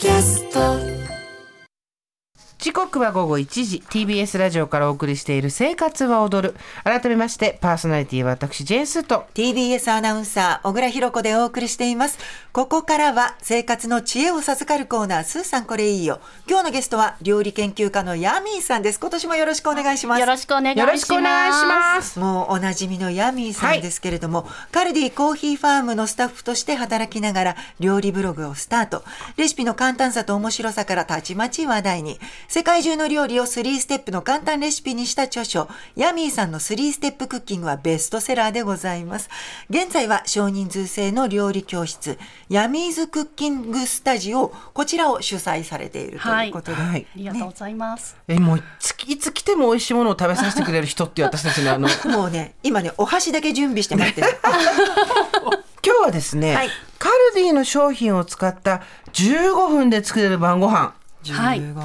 キャスト時刻は午後1時。TBS ラジオからお送りしている「生活は踊る」改めましてパーソナリティは私ジェーンスーと。TBS アナウンサー小倉弘子でお送りしています。ここからは生活の知恵を授かるコーナースーさんこれいいよ。今日のゲストは料理研究家のヤミーさんです。今年もよろしくお願いします。よろしくお願いします。よろしくお願いします。もうおなじみのヤミーさんですけれども、カルディコーヒーファームのスタッフとして働きながら料理ブログをスタート。レシピの簡単さと面白さからたちまち話題に。世界中の料理を3ステップの簡単レシピにした著書ヤミーさんの3ステップクッキングはベストセラーでございます。現在は少人数制の料理教室ヤミーズクッキングスタジオこちらを主催されているということで、はい。ありがとうござざいます。えもういついつ来ても美味しいものを食べさせてくれる人っていう私たちのあの もうね今ねお箸だけ準備して待ってる。今日はですね、はい。カルディの商品を使った15分で作れる晩ご飯はい。15分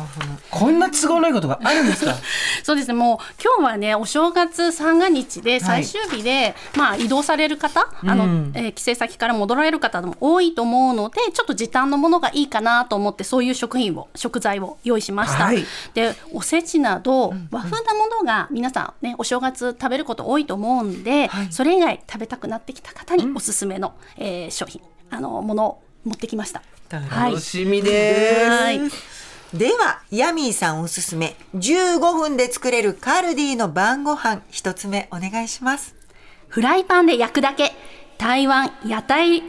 こんな都合のいいことがあるんですか？そうですね。もう今日はね、お正月三が日で最終日で、まあ移動される方、あの、うんえー帰省先から戻られる方も多いと思うので、ちょっと時短のものがいいかなと思って、そういう食品を食材を用意しました。はい。で、おせちなど和風なものが皆さんね、お正月食べること多いと思うんで、それ以外食べたくなってきた方におすすめの、えー商品、あのものを持ってきました。はい。楽。しみです、はい。ではヤミーさんおすすめ15分で作れるカルディの晩ご飯一つ目お願いします。フライパンで焼くだけ。台湾屋台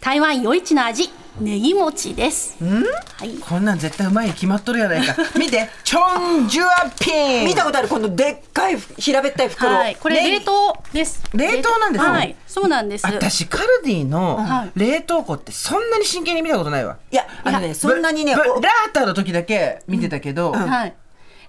台湾夜市の味。ネギ餅です。はい。こんなん絶対うまいに決まっとるやないか。見て。チョンジュアピン。見たことある？このでっかい平べったい袋、はい、これ冷凍です。冷凍。なんですね。はい、そうなんです。私カルディのはい。冷凍庫ってそんなに真剣に見たことないわ。いやあのねそんなにねラーターの時だけ見てたけど、はい。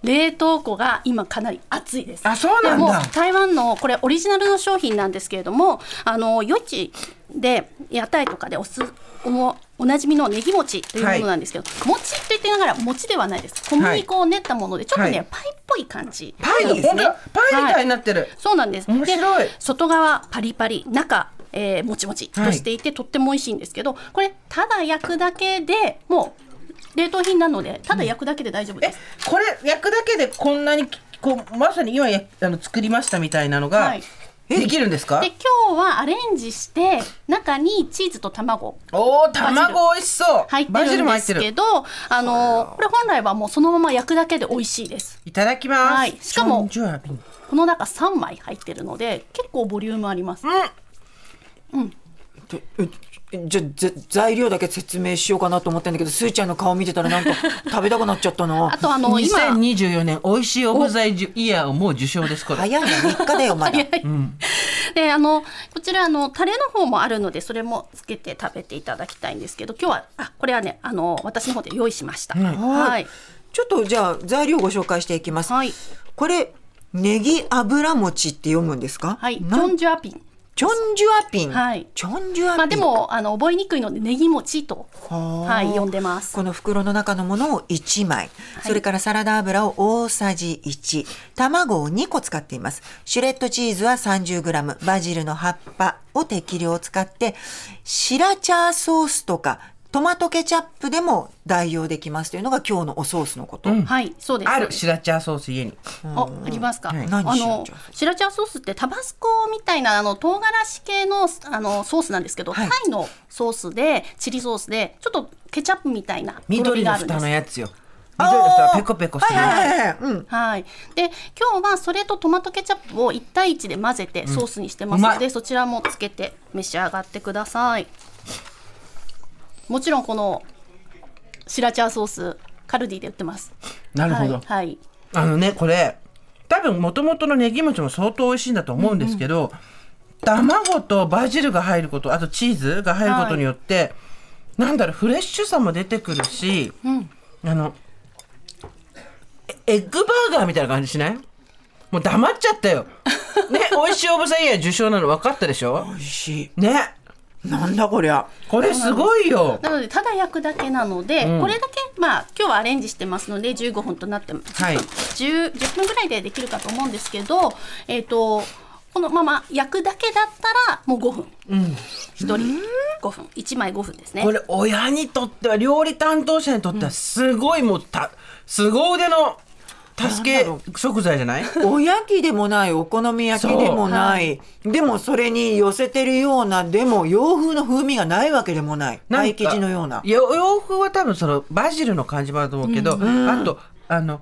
冷凍庫が今かなり熱いです。あそうなんだ。でも台湾のこれオリジナルの商品なんですけれども、あの夜市で屋台とかでおすおもおなじみのネギ餅というものなんですけど、餅と言ってながら餅ではないです。小麦粉を練ったものでちょっとね、はい。パイっぽい感じ。パイいいですね。パイみたいになってる、そうなんです。面白い。で外側パリパリ、中、えー、もちもちとしていて、とっても美味しいんですけど、これただ焼くだけでもう冷凍品なのでただ焼くだけで大丈夫です。これ焼くだけでこんなにこうまさに今やあの作りましたみたいなのが、はい。できるんですか？で今日はアレンジして中にチーズと卵。おお卵美味しそう。入ってるんも入ってる。ですけど、あのこれ本来はもうそのまま焼くだけで美味しいです。いただきます、はい。しかもこの中3枚入ってるので結構ボリュームあります。でえじゃぜ材料だけ説明しようかなと思ってんだけどスーちゃんの顔見てたらなんか 食べたくなっちゃったなあとあの今2024年美味しいオブザイイヤーをもう受賞ですこれ。早いな3日だよまだ。であのこちらあのタレの方もあるのでそれもつけて食べていただきたいんですけど今日はあこれはねあの私の方で用意しました。はい。ちょっとじゃあ材料ご紹介していきます、はい。これネギ油餅って読むんですか？はい、チなん？ョンジュアピン。チョンジュアピン、はい。チョンジュアピン、まあでもあの覚えにくいのでネギ餅とはい呼んでます。この袋の中のものを1枚、それからサラダ油を大さじ1、卵を2個使っています。シュレッドチーズは 30g、バジルの葉っぱを適量使って、シラチャーソースとかトマトケチャップでも代用できますというのが今日のおソースのこと。はい、そうです。ある。シラチャーソース家に。あ、ありますか？はい。何あのシラチャーソース？シラチャーソースってタバスコみたいなあの唐辛子系のあのソースなんですけど、はい。タイのソースでチリソースでちょっとケチャップみたいなとろ緑があるんです蓋の。やつよ。緑の蓋はペコペコしてるやつ、はいはいはいはい。うん。はい、で今日はそれとトマトケチャップを1対1で混ぜてソースにしてますので、うまい。そちらもつけて召し上がってくださいもちろんこのシラチャーソースカルディで売ってます。なるほど、はい、はい。あのねこれ多分もともとのネギ餅も相当美味しいんだと思うんですけど、卵とバジルが入ることあとチーズが入ることによって、なんだろうフレッシュさも出てくるし、あのえエッグバーガーみたいな感じしない？もう黙っちゃったよ。ね美味しいオブザイヤー受賞なの分かったでしょ？美味しね。い。なんだこりゃ。これすごいよ。なのでただ焼くだけなので、うん。これだけまあ今日はアレンジしてますので15分となってます、はい。10, 10分ぐらいでできるかと思うんですけどえっ、とここのまま焼くだけだったらもう5分、一人5分。1枚5分ですね。これ親にとっては料理担当者にとってはすごいもうた凄腕の助け食材じゃない？おやきでもないお好み焼きでもない、でもそれに寄せてるようなでも洋風の風味がないわけでもない。パイ生地のような。よ洋風は多分そのバジルの感じもあると思うけど、あとあの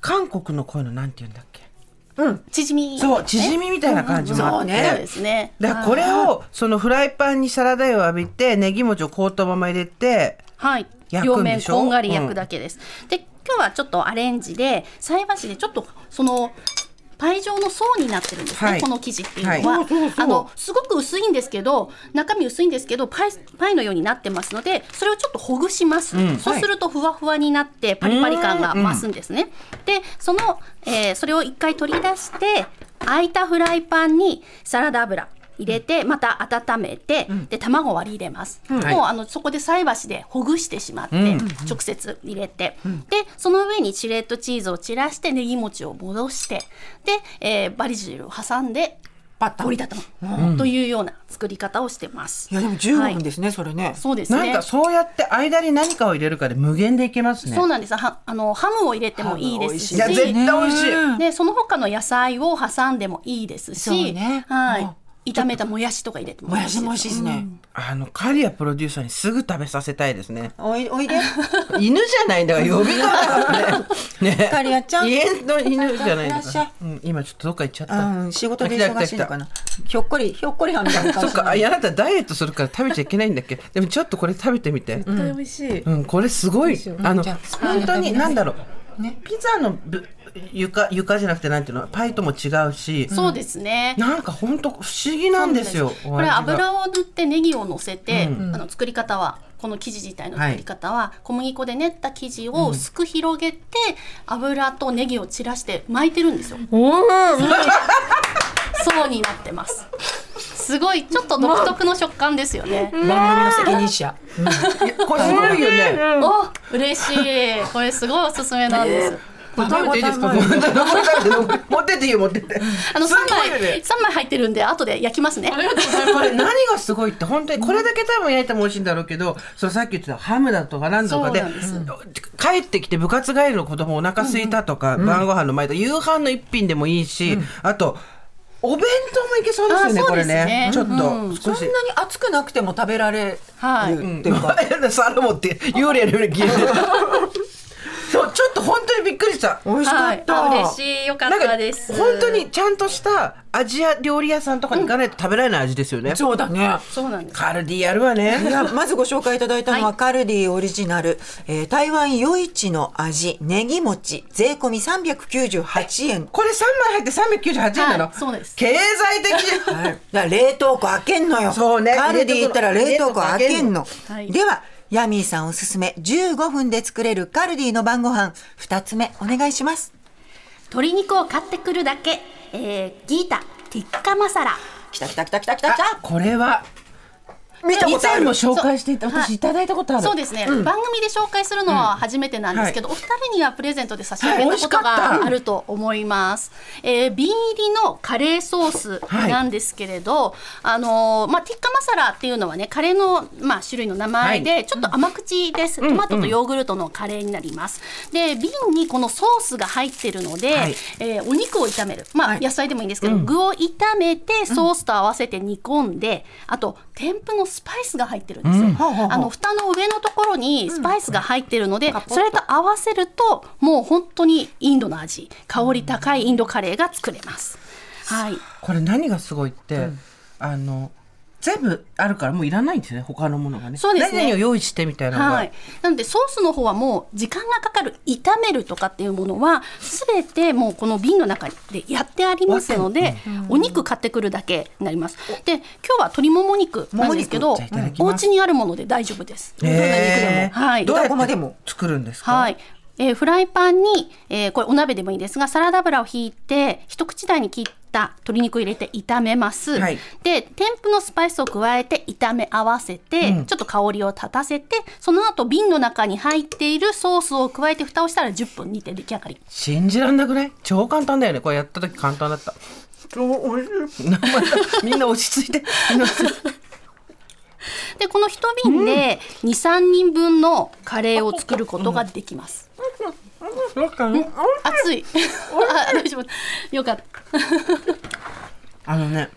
韓国のこういうのなんて言うんだっけ？縮みそう縮みみたいな感じもあって、うん。うんそうね。そうですね。だからこれをそのフライパンにサラダ油を浴びてネギ餅を凍ったまま入れてはい。焼両くんでしょ？面こんがり焼くだけです、で今日はちょっとアレンジで菜箸でちょっとそのパイ状の層になってるんですね、はい。この生地っていうのは、はい。あのすごく薄いんですけど中身薄いんですけどパイパイのようになってますのでそれをちょっとほぐします、そうするとふわふわになってパリパリ感が増すんですね、でその、えーそれを一回取り出して空いたフライパンにサラダ油入れてまた温めて、で卵を割り入れます、はい。もうあのそこで菜箸でほぐしてしまって、直接入れて、でその上にチレットチーズを散らしてネギ餅を戻してで、えーバリジルを挟んでパッタ折りたたむ、というような作り方をしてます。いやでも15はい。分ですね、それね。そうですね。なんかそうやって間に何かを入れるかで無限でいけますね。そうなんです。はあのハムを入れてもいいですし。い。や絶対美味しい、でその他の野菜を挟んでもいいですし、ね。はい。うん炒めたもやしとか入れてももやしも美味しいですね、あのカリアプロデューサーにすぐ食べさせたいですね。おいおいで。犬じゃないんだから呼び方がね。ね。カリアちゃん。家の犬じゃないんだから、うん、今ちょっとどっか行っちゃった、うん仕事で忙しいのかな。ひょっこりひょっこりはんみたいなそっかあいやあなたダイエットするから食べちゃいけないんだっけ？でもちょっとこれ食べてみて。絶対美味しい。うん、これすごい。あの本当になんだろう、ね。ピザのぶ床床じゃなくてなんていうの？パイとも違うし、そうですね。なんか本当不思議なんですよ。これ油を塗ってネギを乗せて、あの作り方はこの生地自体の作り方は、小麦粉で練った生地を薄く広げて、油とネギを散らして巻いてるんですよ。層になってます。すごいちょっと独特の食感ですよね。番組の責任者これすごいよね。お嬉しい。これすごいおすすめなんです。これ食べていいですか？持ってっていいよ持ってって。あのす三枚三枚入ってるんで後で焼きますね。これ何がすごいって本当にこれだけ多分焼いても美味しいんだろうけど、そのさっき言ってたハムだとかなんとかで帰ってきて部活帰りの子供お腹空いたとか、晩ご飯の前と夕飯の一品でもいいし、あとお弁当もいけそうですよねこれですね。ね。ちょっとそんなに。熱くなくても食べられるはいってい。うか、皿持って幽霊のように消えて そうちょっと本当にびっくりした。美味しかった、はい、あ嬉しい。よかったです。本当にちゃんとしたアジア料理屋さんとかに行かないと食べられない味ですよね、そうだね。そうなんです。カルディやるわね。まずご紹介いただいたのは、はい。カルディオリジナル、えー台湾夜市の味ネギ餅。税込み398円、これ3枚入って398円なの、はいそうです。経済的はい、冷凍庫開けんのよ。そうね。カルディ行ったら冷凍庫開けんの。はい。ではヤミーさんおすすめ15分で作れるカルディの晩ご飯。2つ目お願いします。鶏肉を買ってくるだけ、えー、ギータティッカマサラ。きたきたきたきたきたきた。これは見た以ことある。前も紹介していたそう。私いただいたことある、そうですね、番組で紹介するのは初めてなんですけど、お二人にはプレゼントで差し上げたことがあると思います、えー瓶入りのカレーソース。なんですけれど、あのーまあ、ティッカマサラっていうのはねカレーの、まあ、種類の名前で、はい。ちょっと甘口です、トマトとヨーグルトのカレーになります。で瓶にこのソースが入ってるので、はい。えーお肉を炒める、まあはい。野菜でもいいんですけど、具を炒めてソースと合わせて煮込んで、あと添付のスパイスが入ってるんですよ、ほうほうほう。あの蓋の上のところにスパイスが入ってるので、それと合わせるともう本当にインドの味香り高いインドカレーが作れます。はい、これ何がすごいって、あの全部あるからもういらないんですよね他のものがね。そうですね。何々を用意してみたいなのが、はい、なのでソースの方はもう時間がかかる炒めるとかっていうものは全てもうこの瓶の中でやってありますので、お肉買ってくるだけになります。で今日は鶏もも肉なんですけどお家にあるもので大丈夫です。へー。はい。どうや豚こまでも作るんですか、はい。えーフライパンに、えーこれお鍋でもいいですがサラダ油をひいて一口大に切った鶏肉を入れて炒めます、はい。で添付のスパイスを加えて炒め合わせて、ちょっと香りを立たせてその後瓶の中に入っているソースを加えて蓋をしたら10分煮て出来上がり。信じらんなくない？超簡単だよね。これやった時簡単だった。おいしい。みんな落ち着いて。でこの一瓶で23人分のカレーを作ることができます。どうかな熱い。あ大丈夫。よかった。あのね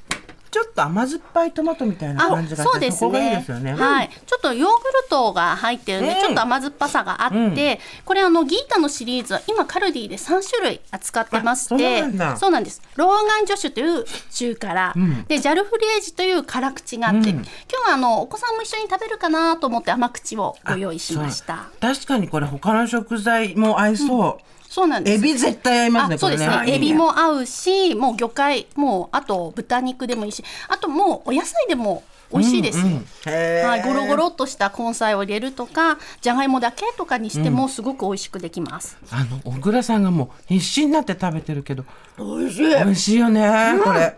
ちょっと甘酸っぱいトマトみたいなあ感じがしてそうですね。ですよね、はい、ちょっとヨーグルトが入ってるんで、うん。ちょっと甘酸っぱさがあって、これあのギータのシリーズは今カルディで3種類扱ってましあそうてなんだ。そうなんです。ローガンジョシュという中辛、でジャルフリエージという辛口があって、今日はあのお子さん。も一緒に食べるかなと思って甘口をご用意しました確かにこれ他の食材も合いそう、そうなんです。エビ絶対合いますねあそうですね。エビも合うしもう魚介もうあと豚肉でもいいしあともうお野菜でも美味しいですよ、うんうん。はい、ゴロゴロっとした根菜を入れるとかじゃがいもだけとかにしてもすごく美味しくできます、あの小倉さんがもう必死になって食べてるけど美味しい。美味しいよね、これ、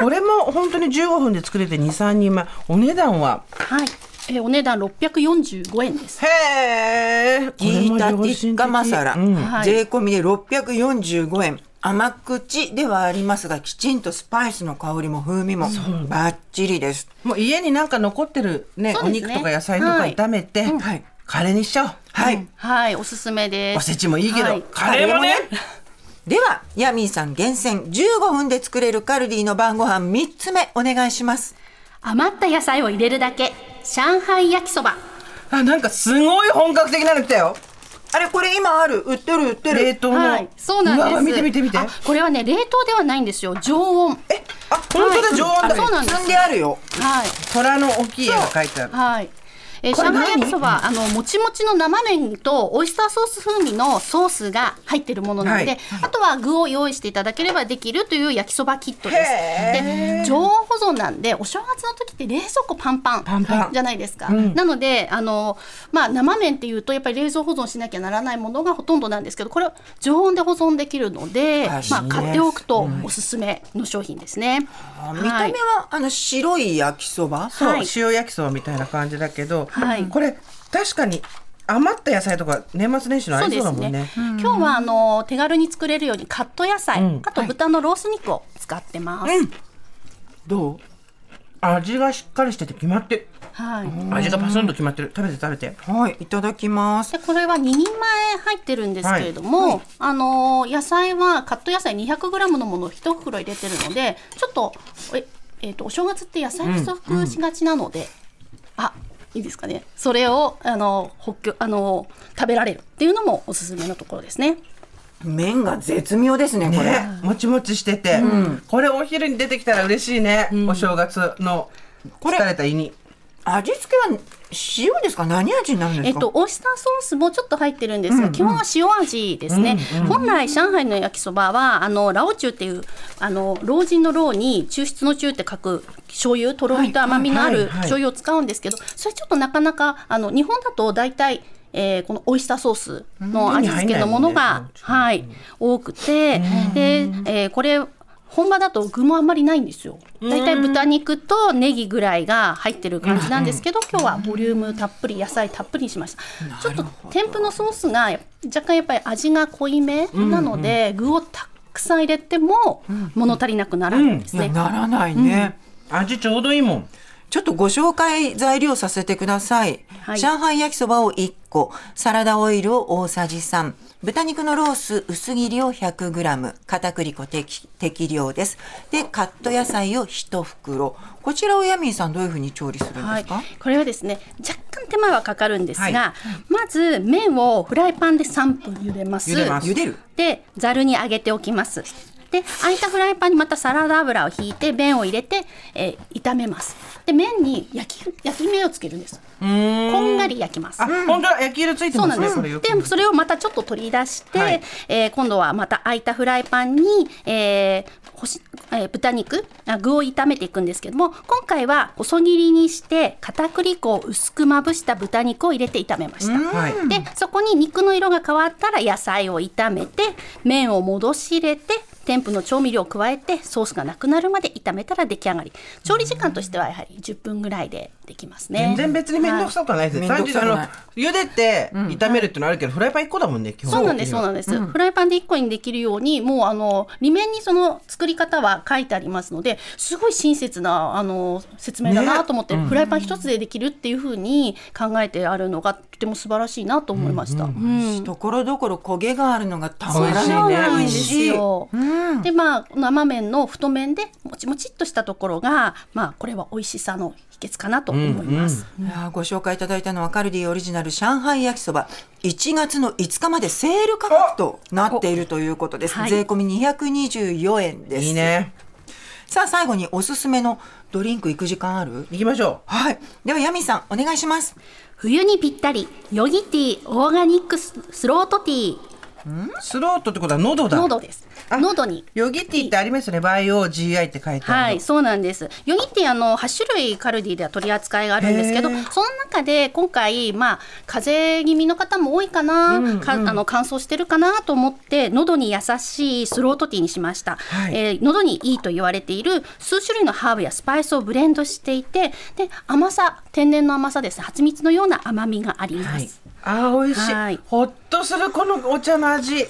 これも本当に15分で作れて23人前。お値段は？はい、えーお値段645円です。へえギータティッカマサラ、うん。はい。税込みで645円。甘口ではありますがきちんとスパイスの香りも風味もバッチリです。もう家になんか残ってるねね。肉とか野菜とかはい。炒めて、はい。カレーにしちゃおう。はい、はいおすすめです。おせちもいいけど、はい。カレーもね。ではヤミーさん厳選15分で作れるカルディの晩ご飯3つ目お願いします。余った野菜を入れるだけ上海焼きそば。あなんかすごい本格的なの来たよ。あれこれ今ある？売ってる売ってる。冷凍の、はいそうなんです。うわ見て見て見て。あこれはね冷凍ではないんですよ。常温。えあ本当だ常温だ。あそうなんです。積んであるよ。はい。虎の大きい絵が描いてある。はい。えー、これ上海焼き何そば、あのもちもちの生麺とオイスターソース風味のソースが入ってるものなので、はい。あとは具を用意していただければできるという焼きそばキットです。で常温保存なんでお正月の時って冷蔵庫パンパンパンパン。じゃないですか。なのであのまあ生麺っていうとやっぱり冷蔵保存しなきゃならないものがほとんどなんですけど、これは常温で保存できるので、まあ買っておくとおすすめの商品ですね。あ見た目はあの白い焼きそば？そう、はい塩焼きそばみたいな感じだけど、はい。これ確かに余った野菜とか年末年始の合いそうだもんね。今日はあの手軽に作れるようにカット野菜、うん。あと豚のロース肉を使ってます。どう？味がしっかりしてて決まってる。はい。味がパスンと決まってる。食べて食べて。はい。いただきます。でこれは2人前入ってるんですけれども、あのー野菜はカット野菜 200g のものを1袋入れてるのでちょっとえ、えー、とお正月って野菜不足しがちなので、あいいですかね。それをあの補強あの食べられるっていうのもおすすめのところですね。麺が絶妙ですねこれ、ねもちもちしてて、これお昼に出てきたら嬉しいね、お正月のこれ疲れた胃に。味付けは塩ですか？何味になるんですか、えっと、オイスターソースもちょっと入ってるんですが、基本は塩味ですね、本来上海の焼きそばはあのラオチュウっていうあの老人の老に抽出の中って書く醤油とろみと甘みのある醤油を使うんですけど、それちょっとなかなかあの日本だと大体えーこのオイスターソースの味付けのものが、はい、多くて、で、えーこれ本場だと具もあんまりないんですよ。だいたい豚肉とネギぐらいが入ってる感じなんですけど、今日はボリュームたっぷり野菜たっぷりにしました。ちょっと添付のソースが若干やっぱり味が濃いめなので、具をたくさん入れても物足りなくならないんですね。ならないね、味ちょうどいいもんちょっとご紹介材料させてください。はい。上海焼きそばを1個、サラダオイルを大さじ3、豚肉のロース薄切りを 100g、片栗粉適適量です。で、カット野菜を1袋。こちらをヤミーさんどういうふうに調理するんですか、はい、これはですね若干手間はかかるんですが、はい。まず麺をフライパンで3分茹でます。茹でます。茹でるでざるに上げておきますで空いたフライパンにまたサラダ油をひいて麺を入れて、えー炒めます。で麺に焼き焼き目をつけるんです。こんがり焼きます。あ、本当だ焼き色ついてそうますなんです。で、それをまたちょっと取り出して、はい。えー今度はまた空いたフライパンに、えー干しえー豚肉あ具を炒めていくんですけども今回は細切りにして片栗粉を薄くまぶした豚肉を入れて炒めました。はい。でそこに肉の色が変わったら野菜を炒めて麺を戻し入れて添付の調味料を加えてソースがなくなるまで炒めたら出来上がり。調理時間としてはやはり10分ぐらいでできますね。全然別に面倒くさくはないですね。はい。あの茹でて炒めるっていうのはあるけど、フライパン1個だもんね。基本。そうなんです、そうなんです、フライパンで1個にできるように、もうあの裏面にその作り方は書いてありますので、すごい親切なあの説明だなと思って、フライパン一つでできるっていうふうに考えてあるのがとても素晴らしいなと思いました。うん。ところどころ焦げがあるのがたまら美味しい。ねない。そうなん。でまあ生麺の太麺でもちもちっとしたところがまあこれは美味しさの秘訣かなと思います。いやーご紹介いただいたのはカルディオリジナル上海焼きそば。1月の5日までセール価格となっているということです、はい。税込み224円です。いいね。さあ最後におすすめのドリンク行く時間ある？行きましょはい。ではヤミさんお願いします。冬にぴったり Yogi Tea organics throat tea。う。 throat ってことは喉だ。喉です。あ喉に Yogi Tea ってありますよね。 YOGI って書いてあるの。はい、そうなんです。 Yogi ってあの8種類カルディでは取り扱いがあるんですけど、その中で今回まあ風邪気味の方も多いかな、かあの乾燥してるかなと思って喉に優しいスロートティーにしました。はいえー喉にいいと言われている数種類のハーブやスパイスをブレンドしていて、で甘さ天然の甘さですね。蜂蜜のような甘みがあります。はいい。あー美味しい,、はい。ほっとするこのお茶の味。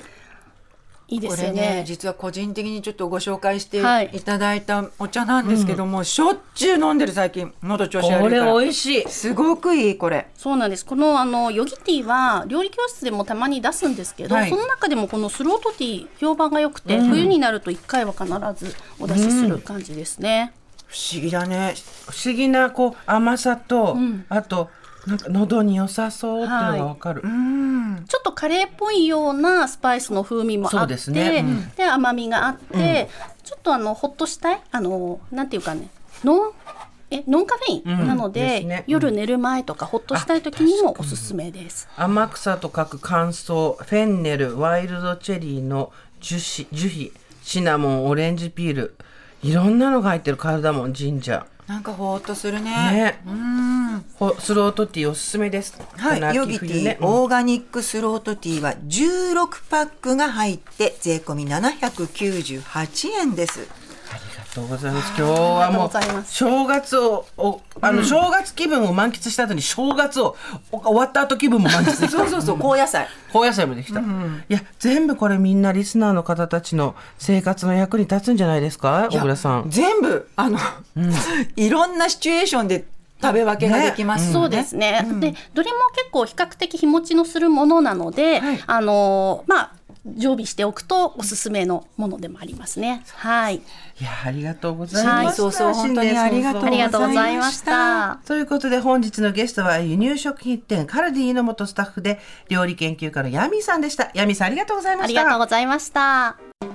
いでこれね。すよね。実は個人的にちょっとご紹介してはい。いただいたお茶なんですけども、しょっちゅう飲んでる最近喉調子悪これいから。美味しい。すごくいいこれ。そうなんです。このあのヨギティーは料理教室でもたまに出すんですけど、はい。その中でもこのスロートティー評判が良くて、冬になると1回は必ずお出しする感じですね。不思議だね。不思議なこう甘さと、あとなんか喉に良さそうっていうのがわかる。ちょっとカレーっぽいようなスパイスの風味もあって、ですね。うん。で甘みがあって、ちょっとあのほっとしたいあのなんていうかねノンえノンカフェイン、うん。なのでですね。夜寝る前とかほっとしたい時にもおすすめです。甘草と書く乾燥フェンネルワイルドチェリーの樹脂樹皮シナモンオレンジピールいろんなのが入ってるカルダモンジンジャーなんかほーっとするね。ね。うん。ほスロートティーおすすめです。はい、ヨギティ、オーガニックスロートティーは16パックが入って税込み798円です。ありがとうございます。今日はもう正月をおあの、正月気分を満喫した後に正月をお終わった後気分も満喫できた。そうそうそう、高野菜。高野菜もできた、いや全部これみんなリスナーの方たちの生活の役に立つんじゃないですか？小倉さん。全部、あの、いろんなシチュエーションで食べ分けができますよね。そうですね。で、どれも結構比較的日持ちのするものなので、あのまあ常備しておくとおすすめのものでもありますね。はい。いやありがとうございました、はいそうそう本当にありがとうございました。ということで本日のゲストは輸入食品店カルディの元スタッフで料理研究家のヤミさんでしたヤミさんありがとうございましたありがとうございました。